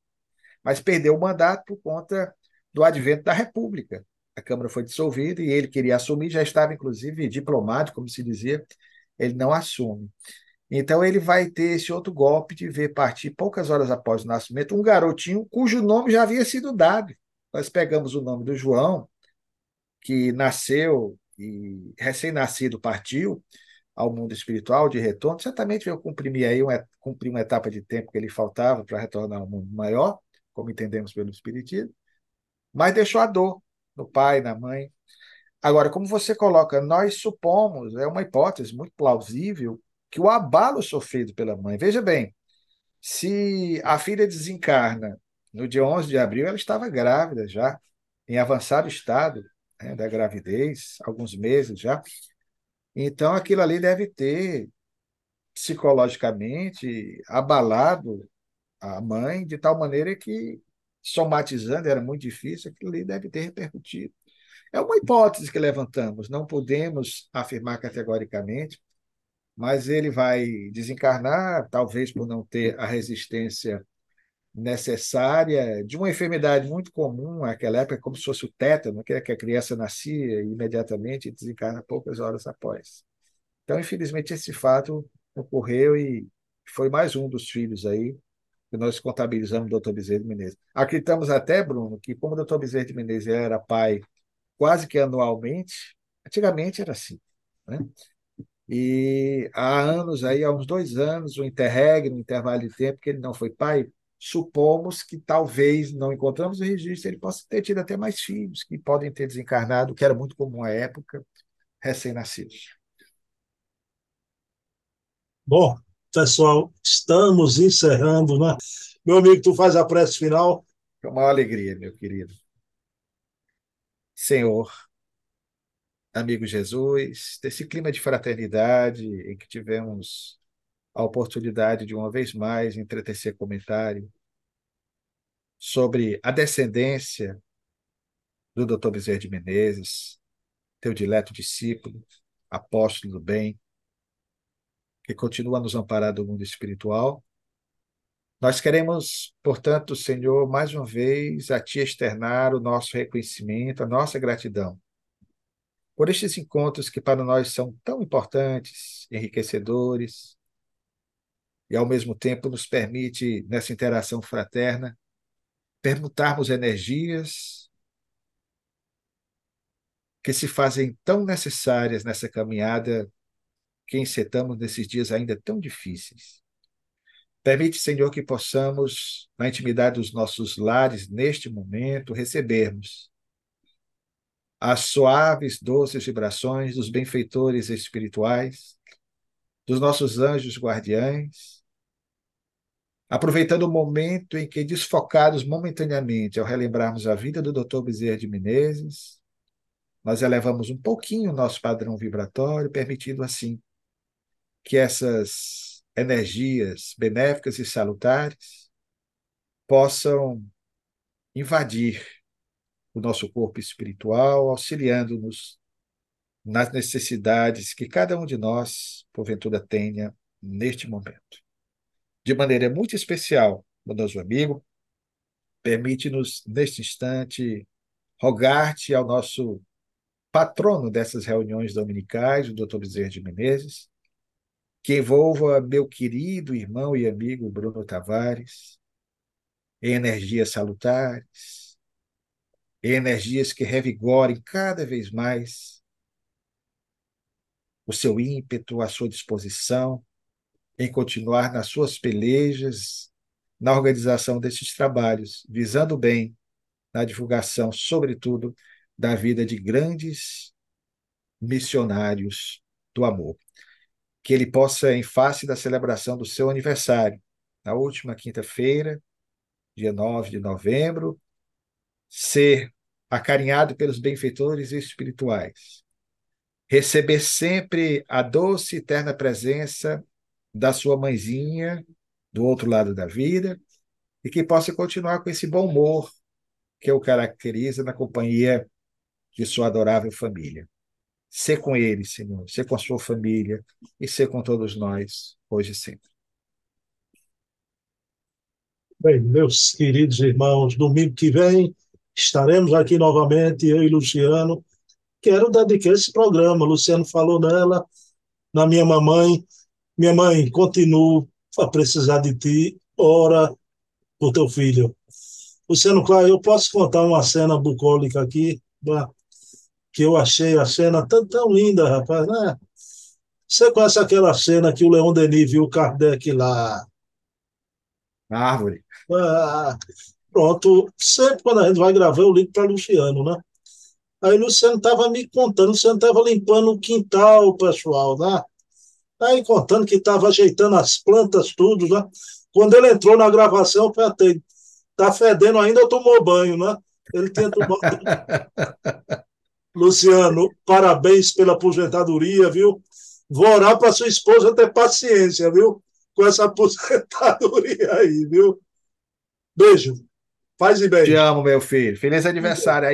mas perdeu o mandato por conta do advento da República. A Câmara foi dissolvida e ele queria assumir, já estava inclusive diplomado, como se dizia, ele não assume. Então ele vai ter esse outro golpe de ver partir poucas horas após o nascimento um garotinho cujo nome já havia sido dado. Nós pegamos o nome do João, que nasceu e recém-nascido partiu ao mundo espiritual de retorno, certamente veio cumprir aí uma, cumprir uma etapa de tempo que ele faltava para retornar ao mundo maior, como entendemos pelo Espiritismo, mas deixou a dor no pai, na mãe. Agora, como você coloca, nós supomos, é uma hipótese muito plausível, que o abalo sofrido pela mãe. Veja bem, se a filha desencarna no dia 11 de abril, ela estava grávida já, em avançado estado né, da gravidez, alguns meses já. Então, aquilo ali deve ter psicologicamente abalado a mãe de tal maneira que, somatizando, era muito difícil, aquilo ali deve ter repercutido. É uma hipótese que levantamos, não podemos afirmar categoricamente, mas ele vai desencarnar, talvez por não ter a resistência necessária de uma enfermidade muito comum naquela época, como se fosse o tétano, que, é que a criança nascia imediatamente e desencarna poucas horas após. Então, infelizmente, esse fato ocorreu e foi mais um dos filhos aí que nós contabilizamos do Dr. Bezerra de Menezes. Acreditamos até, Bruno, que como o Dr. Bezerra de Menezes era pai quase que anualmente, antigamente era assim, né? E há anos, aí, há uns dois anos, o interregno, um intervalo de tempo, que ele não foi pai, supomos que talvez, não encontramos o registro, ele possa ter tido até mais filhos, que podem ter desencarnado, que era muito comum à época, recém-nascidos. Bom, pessoal, estamos encerrando, né? Meu amigo, tu faz a prece final? Com uma alegria, meu querido. Senhor, amigo Jesus, desse clima de fraternidade em que tivemos a oportunidade de uma vez mais entretecer comentário sobre a descendência do Dr. Bezerra de Menezes, teu dileto discípulo, apóstolo do bem, que continua a nos amparar do mundo espiritual. Nós queremos, portanto, Senhor, mais uma vez a Ti externar o nosso reconhecimento, a nossa gratidão por estes encontros que para nós são tão importantes, enriquecedores, e ao mesmo tempo nos permite, nessa interação fraterna, permutarmos energias que se fazem tão necessárias nessa caminhada que encetamos nesses dias ainda tão difíceis. Permite, Senhor, que possamos, na intimidade dos nossos lares, neste momento, recebermos as suaves, doces vibrações dos benfeitores espirituais, dos nossos anjos guardiães, aproveitando o momento em que, desfocados momentaneamente ao relembrarmos a vida do Dr. Bezerra de Menezes, nós elevamos um pouquinho o nosso padrão vibratório, permitindo assim que essas energias benéficas e salutares possam invadir o nosso corpo espiritual, auxiliando-nos nas necessidades que cada um de nós, porventura, tenha neste momento. De maneira muito especial, bondoso amigo, permite-nos, neste instante, rogar-te ao nosso patrono dessas reuniões dominicais, o Dr. Bezerra de Menezes, que envolva meu querido irmão e amigo Bruno Tavares em energias salutares, energias que revigorem cada vez mais o seu ímpeto, a sua disposição em continuar nas suas pelejas, na organização desses trabalhos, visando bem na divulgação, sobretudo, da vida de grandes missionários do amor. Que ele possa, em face da celebração do seu aniversário, na última quinta-feira, dia 9 de novembro, ser acarinhado pelos benfeitores espirituais, receber sempre a doce e eterna presença da sua mãezinha do outro lado da vida e que possa continuar com esse bom humor que o caracteriza na companhia de sua adorável família. Ser com ele, Senhor, ser com a sua família e ser com todos nós, hoje e sempre. Bem, meus queridos irmãos, domingo que vem estaremos aqui novamente, eu e Luciano. Quero dedicar esse programa, Luciano falou nela, na minha mamãe. Minha mãe, continuo a precisar de ti, ora por teu filho. Luciano Claro, eu posso contar uma cena bucólica aqui, que eu achei a cena tão, tão linda, rapaz, né? Você conhece aquela cena que o Leon Denis viu o Kardec lá? Na árvore. Ah, pronto, sempre quando a gente vai gravar, eu ligo para Luciano, né? Aí o Luciano estava me contando, o Luciano estava limpando o quintal, pessoal, né? Aí contando que estava ajeitando as plantas, tudo, né? Quando ele entrou na gravação, eu perguntei, tá fedendo ainda ou tomou banho, né? Ele tinha tomado. Luciano, parabéns pela aposentadoria, viu? Vou orar para sua esposa ter paciência, viu? Com essa aposentadoria aí, viu? Beijo. Paz e bem. Te amo, meu filho. Feliz aniversário aí.